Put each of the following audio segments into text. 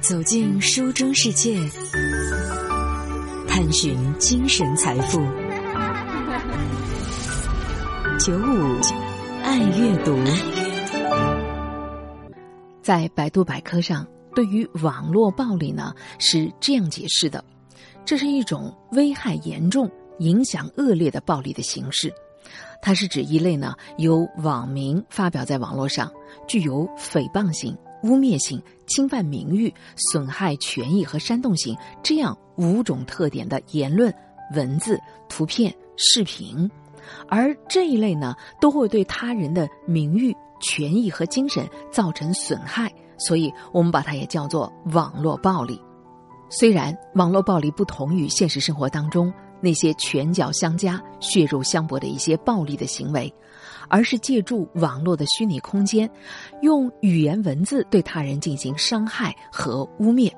走进书中世界，探寻精神财富。九五爱阅读，在百度百科上，对于网络暴力呢是这样解释的：这是一种危害严重、影响恶劣的暴力的形式。它是指一类呢由网民发表在网络上，具有诽谤性。污蔑性、侵犯名誉、损害权益和煽动性这样五种特点的言论、文字、图片、视频，而这一类呢，都会对他人的名誉、权益和精神造成损害，所以我们把它也叫做网络暴力。虽然网络暴力不同于现实生活当中那些拳脚相加、血肉相搏的一些暴力的行为。而是借助网络的虚拟空间，用语言文字对他人进行伤害和污蔑。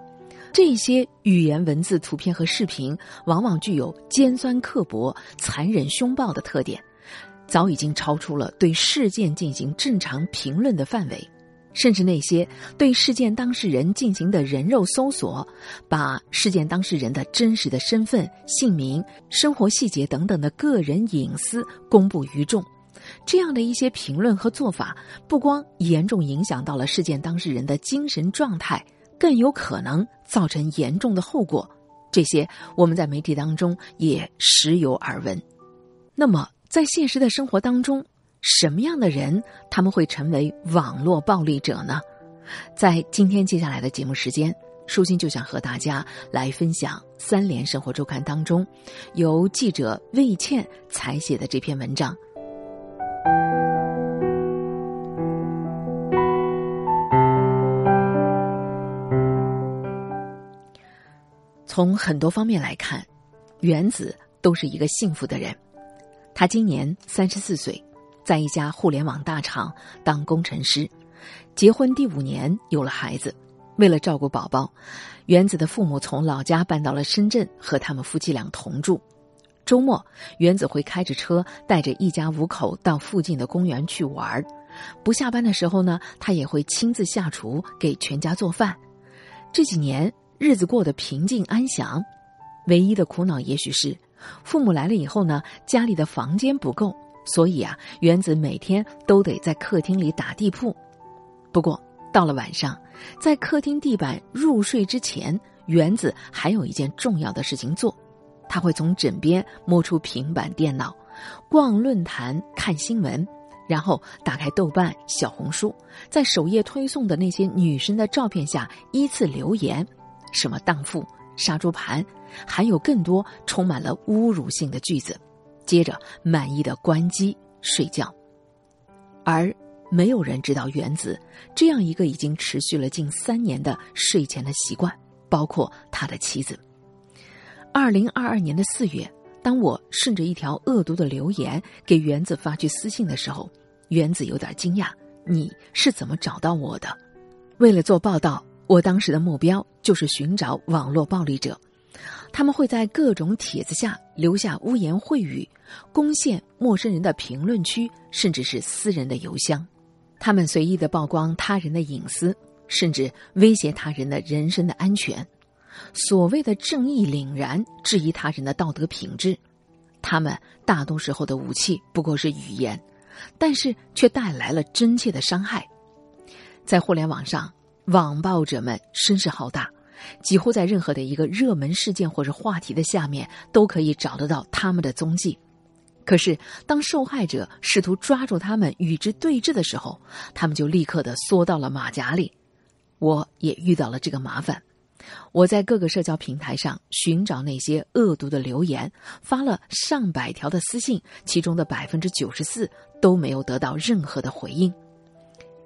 这些语言文字、图片和视频，往往具有尖酸刻薄、残忍凶暴的特点，早已经超出了对事件进行正常评论的范围。甚至那些对事件当事人进行的人肉搜索，把事件当事人的真实的身份、姓名、生活细节等等的个人隐私公布于众。这样的一些评论和做法，不光严重影响到了事件当事人的精神状态，更有可能造成严重的后果。这些我们在媒体当中也时有耳闻。那么，在现实的生活当中，什么样的人他们会成为网络暴力者呢？在今天接下来的节目时间，舒心就想和大家来分享《三联生活周刊》当中由记者魏倩采写的这篇文章。从很多方面来看，原子都是一个幸福的人。他今年三十四岁，在一家互联网大厂当工程师，结婚第五年有了孩子。为了照顾宝宝，原子的父母从老家搬到了深圳，和他们夫妻俩同住。周末，原子会开着车带着一家五口到附近的公园去玩儿。不下班的时候呢，他也会亲自下厨给全家做饭。这几年。日子过得平静安详，唯一的苦恼也许是，父母来了以后呢，家里的房间不够，所以啊，原子每天都得在客厅里打地铺。不过到了晚上，在客厅地板入睡之前，原子还有一件重要的事情做，他会从枕边摸出平板电脑，逛论坛看新闻，然后打开豆瓣、小红书，在首页推送的那些女生的照片下依次留言。什么荡妇、杀猪盘，还有更多充满了侮辱性的句子，接着满意的关机睡觉。而没有人知道原子这样一个已经持续了近三年的睡前的习惯，包括他的妻子。二零二二年的四月，当我顺着一条恶毒的留言给原子发去私信的时候，原子有点惊讶：“你是怎么找到我的？”为了做报道。我当时的目标就是寻找网络暴力者，他们会在各种帖子下留下污言秽语，攻陷陌生人的评论区，甚至是私人的邮箱。他们随意的曝光他人的隐私，甚至威胁他人的人身的安全。所谓的正义凛然，质疑他人的道德品质。他们大多时候的武器不过是语言，但是却带来了真切的伤害。在互联网上。网暴者们声势浩大，几乎在任何的一个热门事件或者话题的下面都可以找得到他们的踪迹。可是，当受害者试图抓住他们与之对峙的时候，他们就立刻的缩到了马甲里。我也遇到了这个麻烦。我在各个社交平台上寻找那些恶毒的留言，发了上百条的私信，其中的百分之九十四都没有得到任何的回应。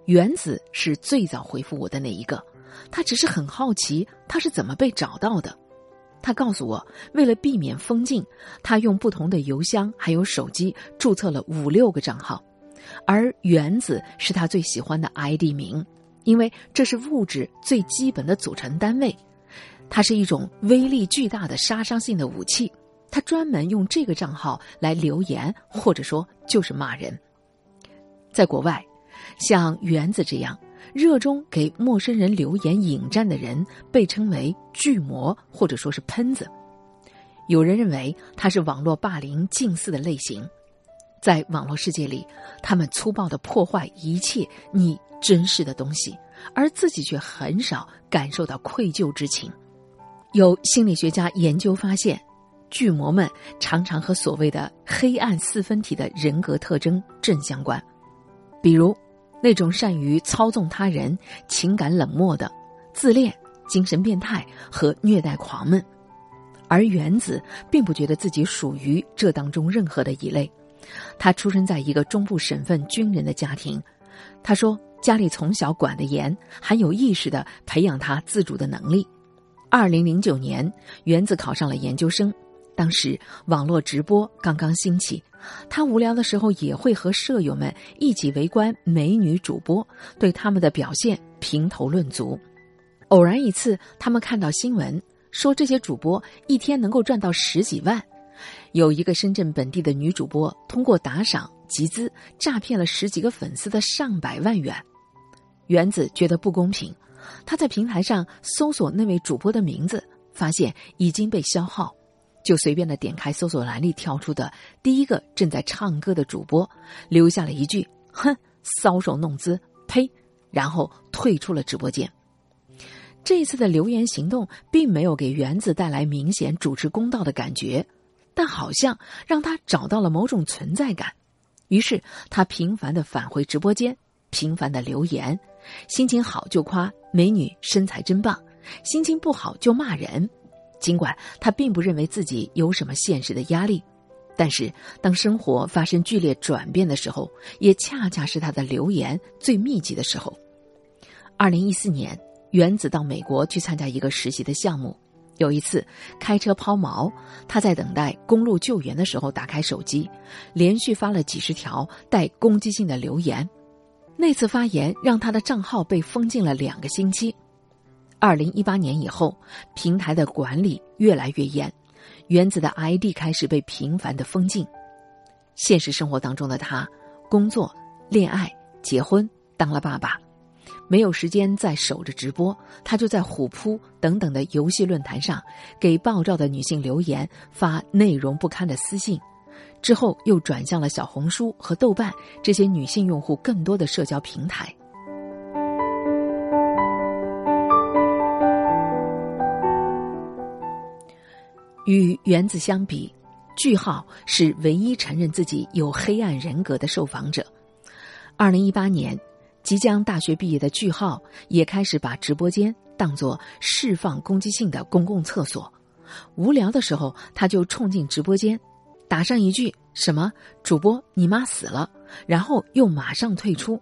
原子是最早回复我的那一个，他只是很好奇他是怎么被找到的。他告诉我，为了避免封禁，他用不同的邮箱还有手机注册了五六个账号，而原子是他最喜欢的 ID 名，因为这是物质最基本的组成单位。它是一种威力巨大的杀伤性的武器。他专门用这个账号来留言，或者说就是骂人。在国外。像园子这样热衷给陌生人留言引战的人被称为“巨魔”或者说是“喷子”。有人认为他是网络霸凌近似的类型，在网络世界里，他们粗暴的破坏一切你珍视的东西，而自己却很少感受到愧疚之情。有心理学家研究发现，巨魔们常常和所谓的“黑暗四分体”的人格特征正相关，比如。那种善于操纵他人、情感冷漠的自恋、精神变态和虐待狂们，而原子并不觉得自己属于这当中任何的一类。他出生在一个中部省份军人的家庭，他说家里从小管得严，还有意识的培养他自主的能力。二零零九年，原子考上了研究生。当时网络直播刚刚兴起，他无聊的时候也会和舍友们一起围观美女主播，对他们的表现评头论足。偶然一次，他们看到新闻说这些主播一天能够赚到十几万。有一个深圳本地的女主播通过打赏集资诈骗了十几个粉丝的上百万元。原子觉得不公平，他在平台上搜索那位主播的名字，发现已经被消耗。就随便的点开搜索栏里跳出的第一个正在唱歌的主播，留下了一句“哼，搔首弄姿，呸”，然后退出了直播间。这次的留言行动并没有给原子带来明显主持公道的感觉，但好像让他找到了某种存在感。于是他频繁的返回直播间，频繁的留言，心情好就夸美女身材真棒，心情不好就骂人。尽管他并不认为自己有什么现实的压力，但是当生活发生剧烈转变的时候，也恰恰是他的留言最密集的时候。二零一四年，原子到美国去参加一个实习的项目，有一次开车抛锚，他在等待公路救援的时候，打开手机，连续发了几十条带攻击性的留言。那次发言让他的账号被封禁了两个星期。二零一八年以后，平台的管理越来越严，原子的 ID 开始被频繁的封禁。现实生活当中的他，工作、恋爱、结婚、当了爸爸，没有时间再守着直播，他就在虎扑等等的游戏论坛上给爆照的女性留言，发内容不堪的私信，之后又转向了小红书和豆瓣这些女性用户更多的社交平台。与原子相比，句号是唯一承认自己有黑暗人格的受访者。二零一八年，即将大学毕业的句号也开始把直播间当作释放攻击性的公共厕所。无聊的时候，他就冲进直播间，打上一句“什么主播你妈死了”，然后又马上退出。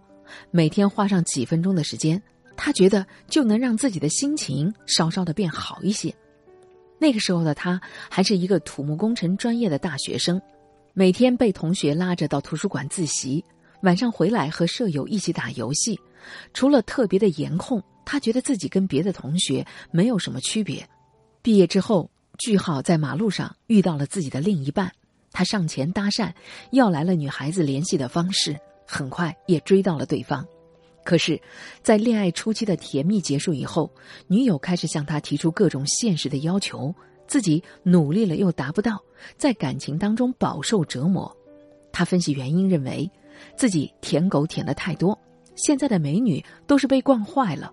每天花上几分钟的时间，他觉得就能让自己的心情稍稍的变好一些。那个时候的他还是一个土木工程专业的大学生，每天被同学拉着到图书馆自习，晚上回来和舍友一起打游戏。除了特别的颜控，他觉得自己跟别的同学没有什么区别。毕业之后，句号在马路上遇到了自己的另一半，他上前搭讪，要来了女孩子联系的方式，很快也追到了对方。可是，在恋爱初期的甜蜜结束以后，女友开始向他提出各种现实的要求，自己努力了又达不到，在感情当中饱受折磨。他分析原因，认为自己舔狗舔的太多，现在的美女都是被惯坏了，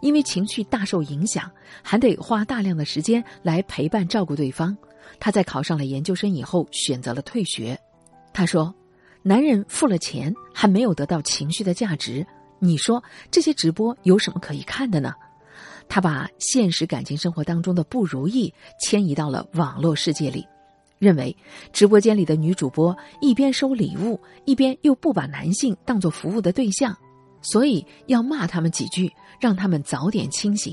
因为情绪大受影响，还得花大量的时间来陪伴照顾对方。他在考上了研究生以后，选择了退学。他说：“男人付了钱，还没有得到情绪的价值。”你说这些直播有什么可以看的呢？他把现实感情生活当中的不如意迁移到了网络世界里，认为直播间里的女主播一边收礼物，一边又不把男性当做服务的对象，所以要骂他们几句，让他们早点清醒。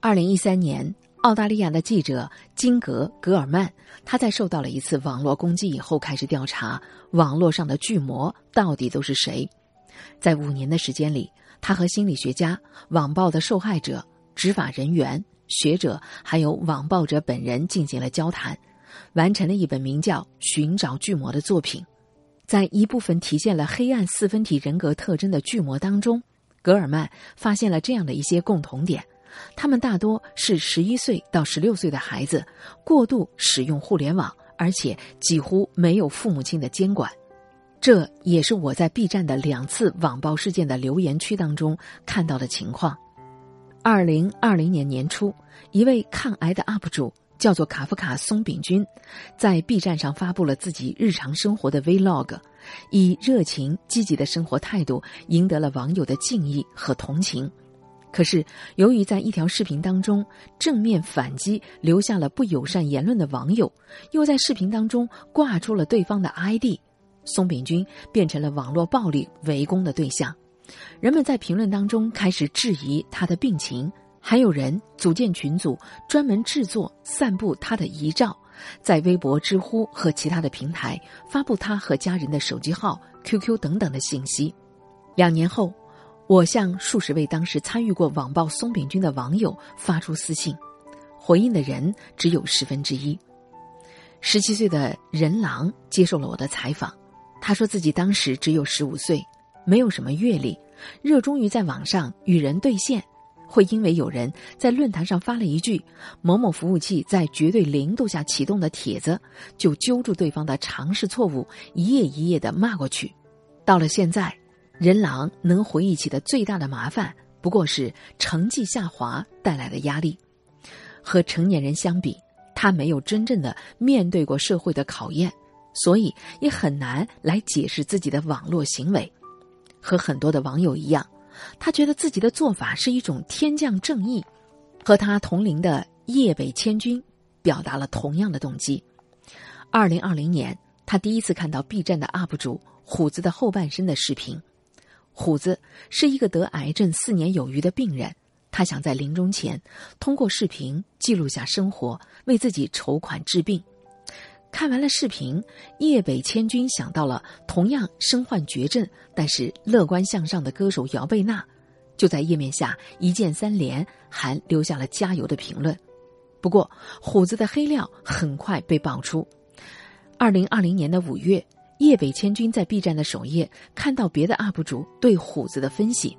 二零一三年。澳大利亚的记者金格·格尔曼，他在受到了一次网络攻击以后，开始调查网络上的巨魔到底都是谁。在五年的时间里，他和心理学家、网暴的受害者、执法人员、学者，还有网暴者本人进行了交谈。完成了一本名叫《寻找巨魔》的作品。在一部分体现了黑暗四分体人格特征的巨魔当中，格尔曼发现了这样的一些共同点：他们大多是十一岁到十六岁的孩子，过度使用互联网，而且几乎没有父母亲的监管。这也是我在 B 站的两次网暴事件的留言区当中看到的情况。二零二零年年初，一位抗癌的 UP 主叫做卡夫卡松饼君，在 B 站上发布了自己日常生活的 Vlog，以热情积极的生活态度赢得了网友的敬意和同情。可是，由于在一条视频当中正面反击留下了不友善言论的网友，又在视频当中挂出了对方的 ID。松饼君变成了网络暴力围攻的对象，人们在评论当中开始质疑他的病情，还有人组建群组专门制作、散布他的遗照，在微博、知乎和其他的平台发布他和家人的手机号、QQ 等等的信息。两年后，我向数十位当时参与过网暴松饼君的网友发出私信，回应的人只有十分之一。十七岁的任狼接受了我的采访。他说自己当时只有十五岁，没有什么阅历，热衷于在网上与人对线，会因为有人在论坛上发了一句“某某服务器在绝对零度下启动”的帖子，就揪住对方的常识错误，一页一页的骂过去。到了现在，人狼能回忆起的最大的麻烦，不过是成绩下滑带来的压力。和成年人相比，他没有真正的面对过社会的考验。所以也很难来解释自己的网络行为，和很多的网友一样，他觉得自己的做法是一种天降正义，和他同龄的叶北千军表达了同样的动机。二零二零年，他第一次看到 B 站的 UP 主虎子的后半生的视频。虎子是一个得癌症四年有余的病人，他想在临终前通过视频记录下生活，为自己筹款治病。看完了视频，叶北千军想到了同样身患绝症但是乐观向上的歌手姚贝娜，就在页面下一键三连，还留下了加油的评论。不过，虎子的黑料很快被爆出。二零二零年的五月，叶北千军在 B 站的首页看到别的 UP 主对虎子的分析，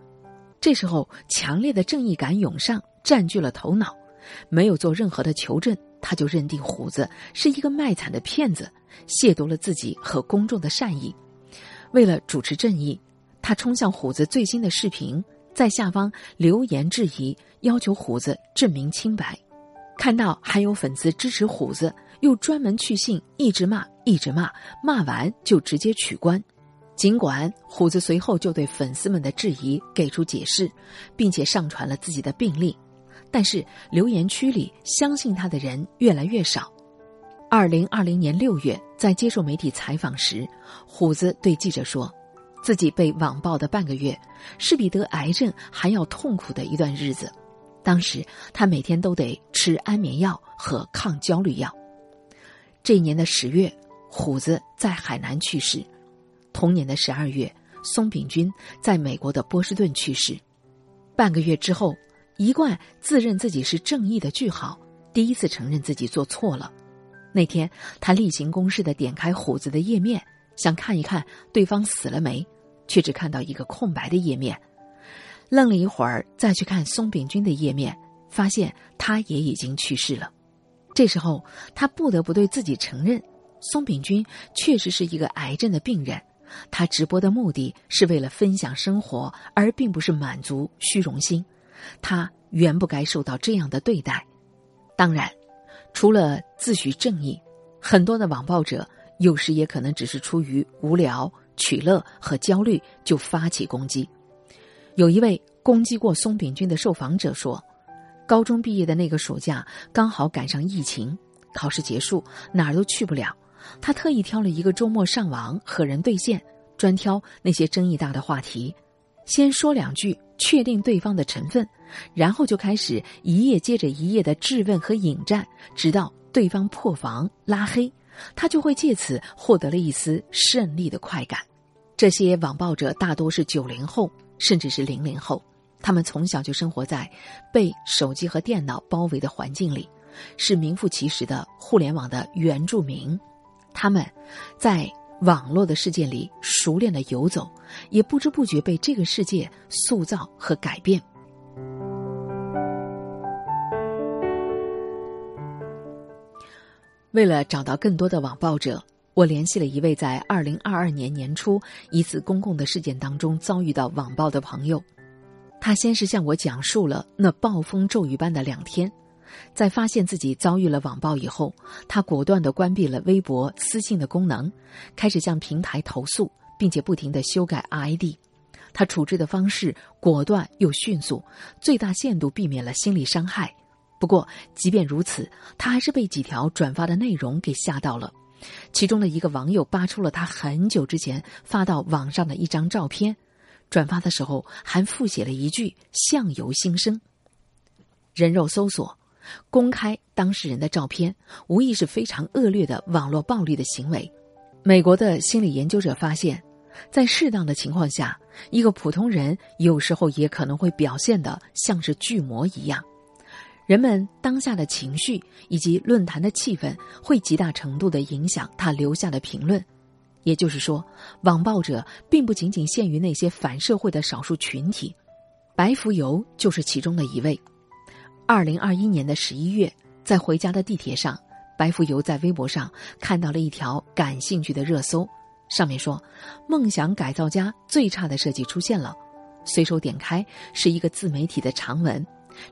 这时候强烈的正义感涌上，占据了头脑，没有做任何的求证。他就认定虎子是一个卖惨的骗子，亵渎了自己和公众的善意。为了主持正义，他冲向虎子最新的视频，在下方留言质疑，要求虎子证明清白。看到还有粉丝支持虎子，又专门去信，一直骂，一直骂，骂完就直接取关。尽管虎子随后就对粉丝们的质疑给出解释，并且上传了自己的病历。但是留言区里相信他的人越来越少。二零二零年六月，在接受媒体采访时，虎子对记者说：“自己被网暴的半个月，是比得癌症还要痛苦的一段日子。当时他每天都得吃安眠药和抗焦虑药。”这一年的十月，虎子在海南去世；同年的十二月，松饼君在美国的波士顿去世。半个月之后。一贯自认自己是正义的句号，第一次承认自己做错了。那天，他例行公事的点开虎子的页面，想看一看对方死了没，却只看到一个空白的页面。愣了一会儿，再去看松饼君的页面，发现他也已经去世了。这时候，他不得不对自己承认，松饼君确实是一个癌症的病人。他直播的目的是为了分享生活，而并不是满足虚荣心。他原不该受到这样的对待。当然，除了自诩正义，很多的网暴者有时也可能只是出于无聊、取乐和焦虑就发起攻击。有一位攻击过松饼君的受访者说：“高中毕业的那个暑假刚好赶上疫情，考试结束哪儿都去不了。他特意挑了一个周末上网和人对线，专挑那些争议大的话题，先说两句。”确定对方的成分，然后就开始一页接着一页的质问和引战，直到对方破防拉黑，他就会借此获得了一丝胜利的快感。这些网暴者大多是九零后，甚至是零零后，他们从小就生活在被手机和电脑包围的环境里，是名副其实的互联网的原住民，他们在网络的世界里熟练的游走，也不知不觉被这个世界塑造和改变。为了找到更多的网暴者，我联系了一位在二零二二年年初一次公共的事件当中遭遇到网暴的朋友。他先是向我讲述了那暴风骤雨般的两天，在发现自己遭遇了网暴以后，他果断的关闭了微博私信的功能，开始向平台投诉，并且不停的修改 ID。他处置的方式果断又迅速，最大限度避免了心理伤害。不过，即便如此，他还是被几条转发的内容给吓到了。其中的一个网友扒出了他很久之前发到网上的一张照片，转发的时候还附写了一句“相由心生”。人肉搜索，公开当事人的照片，无疑是非常恶劣的网络暴力的行为。美国的心理研究者发现，在适当的情况下，一个普通人有时候也可能会表现的像是巨魔一样。人们当下的情绪以及论坛的气氛，会极大程度的影响他留下的评论。也就是说，网暴者并不仅仅限于那些反社会的少数群体，白浮游就是其中的一位。二零二一年的十一月，在回家的地铁上，白浮游在微博上看到了一条感兴趣的热搜，上面说：“梦想改造家最差的设计出现了。”随手点开，是一个自媒体的长文。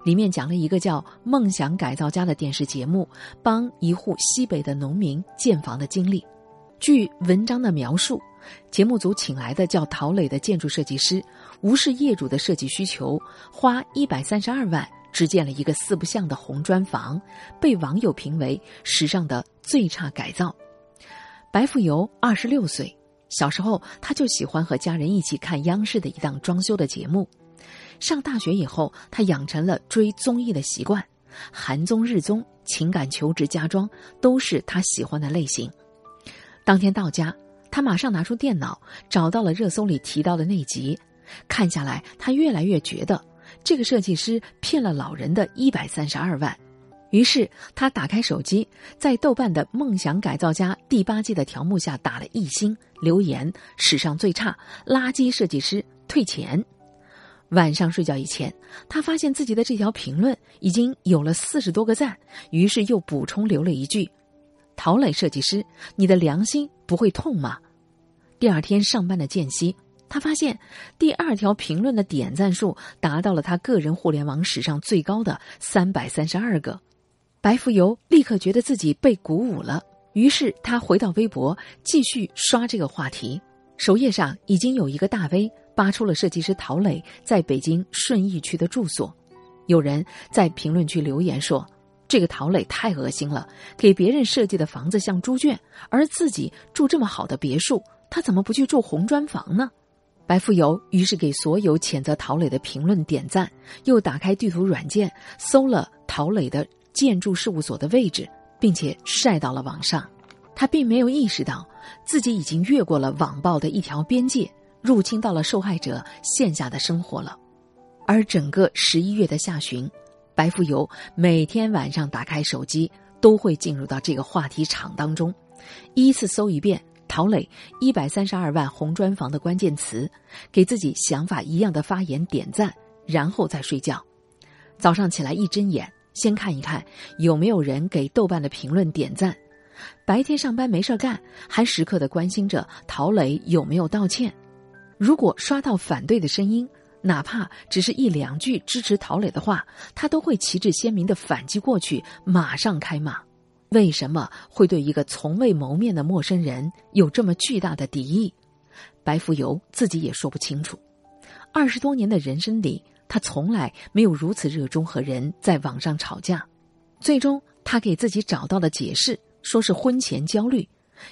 里面讲了一个叫《梦想改造家》的电视节目，帮一户西北的农民建房的经历。据文章的描述，节目组请来的叫陶磊的建筑设计师，无视业主的设计需求，花一百三十二万只建了一个四不像的红砖房，被网友评为史上的最差改造。白富游二十六岁，小时候他就喜欢和家人一起看央视的一档装修的节目。上大学以后，他养成了追综艺的习惯，韩综、日综、情感求职、家装都是他喜欢的类型。当天到家，他马上拿出电脑，找到了热搜里提到的那集，看下来，他越来越觉得这个设计师骗了老人的一百三十二万。于是他打开手机，在豆瓣的《梦想改造家》第八季的条目下打了一星，留言：“史上最差，垃圾设计师，退钱。”晚上睡觉以前，他发现自己的这条评论已经有了四十多个赞，于是又补充留了一句：“陶磊设计师，你的良心不会痛吗？”第二天上班的间隙，他发现第二条评论的点赞数达到了他个人互联网史上最高的三百三十二个。白浮游立刻觉得自己被鼓舞了，于是他回到微博继续刷这个话题，首页上已经有一个大 V。扒出了设计师陶磊在北京顺义区的住所，有人在评论区留言说：“这个陶磊太恶心了，给别人设计的房子像猪圈，而自己住这么好的别墅，他怎么不去住红砖房呢？”白富游于是给所有谴责陶磊的评论点赞，又打开地图软件搜了陶磊的建筑事务所的位置，并且晒到了网上。他并没有意识到自己已经越过了网暴的一条边界。入侵到了受害者线下的生活了，而整个十一月的下旬，白富游每天晚上打开手机，都会进入到这个话题场当中，依次搜一遍陶磊一百三十二万红砖房的关键词，给自己想法一样的发言点赞，然后再睡觉。早上起来一睁眼，先看一看有没有人给豆瓣的评论点赞。白天上班没事干，还时刻的关心着陶磊有没有道歉。如果刷到反对的声音，哪怕只是一两句支持陶磊的话，他都会旗帜鲜明的反击过去，马上开骂。为什么会对一个从未谋面的陌生人有这么巨大的敌意？白浮游自己也说不清楚。二十多年的人生里，他从来没有如此热衷和人在网上吵架。最终，他给自己找到了解释，说是婚前焦虑，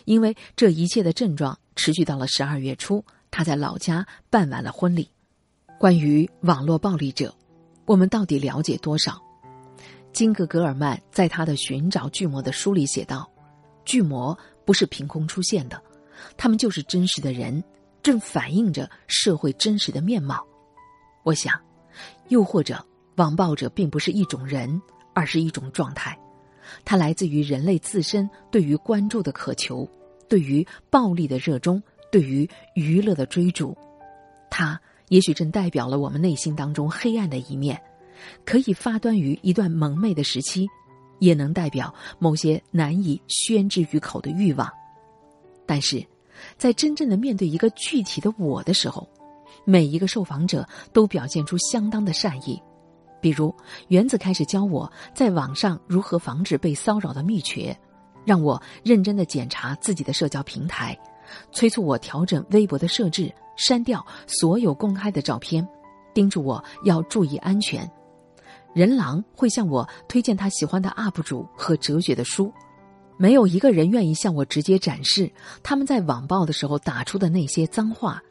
因为这一切的症状持续到了十二月初。他在老家办完了婚礼。关于网络暴力者，我们到底了解多少？金格格尔曼在他的《寻找巨魔》的书里写道：“巨魔不是凭空出现的，他们就是真实的人，正反映着社会真实的面貌。”我想，又或者，网暴者并不是一种人，而是一种状态。它来自于人类自身对于关注的渴求，对于暴力的热衷，对于娱乐的追逐。它也许正代表了我们内心当中黑暗的一面，可以发端于一段蒙昧的时期，也能代表某些难以宣之于口的欲望。但是，在真正的面对一个具体的我的时候，每一个受访者都表现出相当的善意。比如，原子开始教我在网上如何防止被骚扰的秘诀，让我认真的检查自己的社交平台，催促我调整微博的设置，删掉所有公开的照片，叮嘱我要注意安全。人狼会向我推荐他喜欢的 UP 主和哲学的书，没有一个人愿意向我直接展示他们在网暴的时候打出的那些脏话。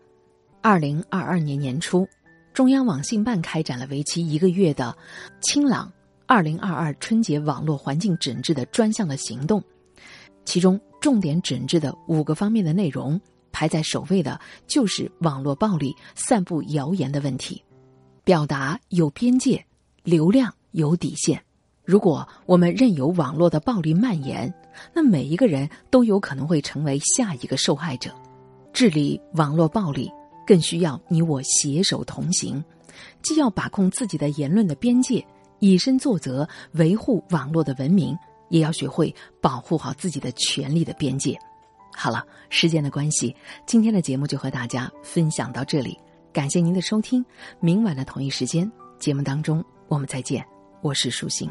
二零二二年年初。中央网信办开展了为期一个月的“清朗二零二二春节网络环境整治”的专项的行动，其中重点整治的五个方面的内容，排在首位的就是网络暴力、散布谣言的问题。表达有边界，流量有底线。如果我们任由网络的暴力蔓延，那每一个人都有可能会成为下一个受害者。治理网络暴力。更需要你我携手同行，既要把控自己的言论的边界，以身作则，维护网络的文明，也要学会保护好自己的权利的边界。好了，时间的关系，今天的节目就和大家分享到这里，感谢您的收听。明晚的同一时间，节目当中我们再见，我是舒心。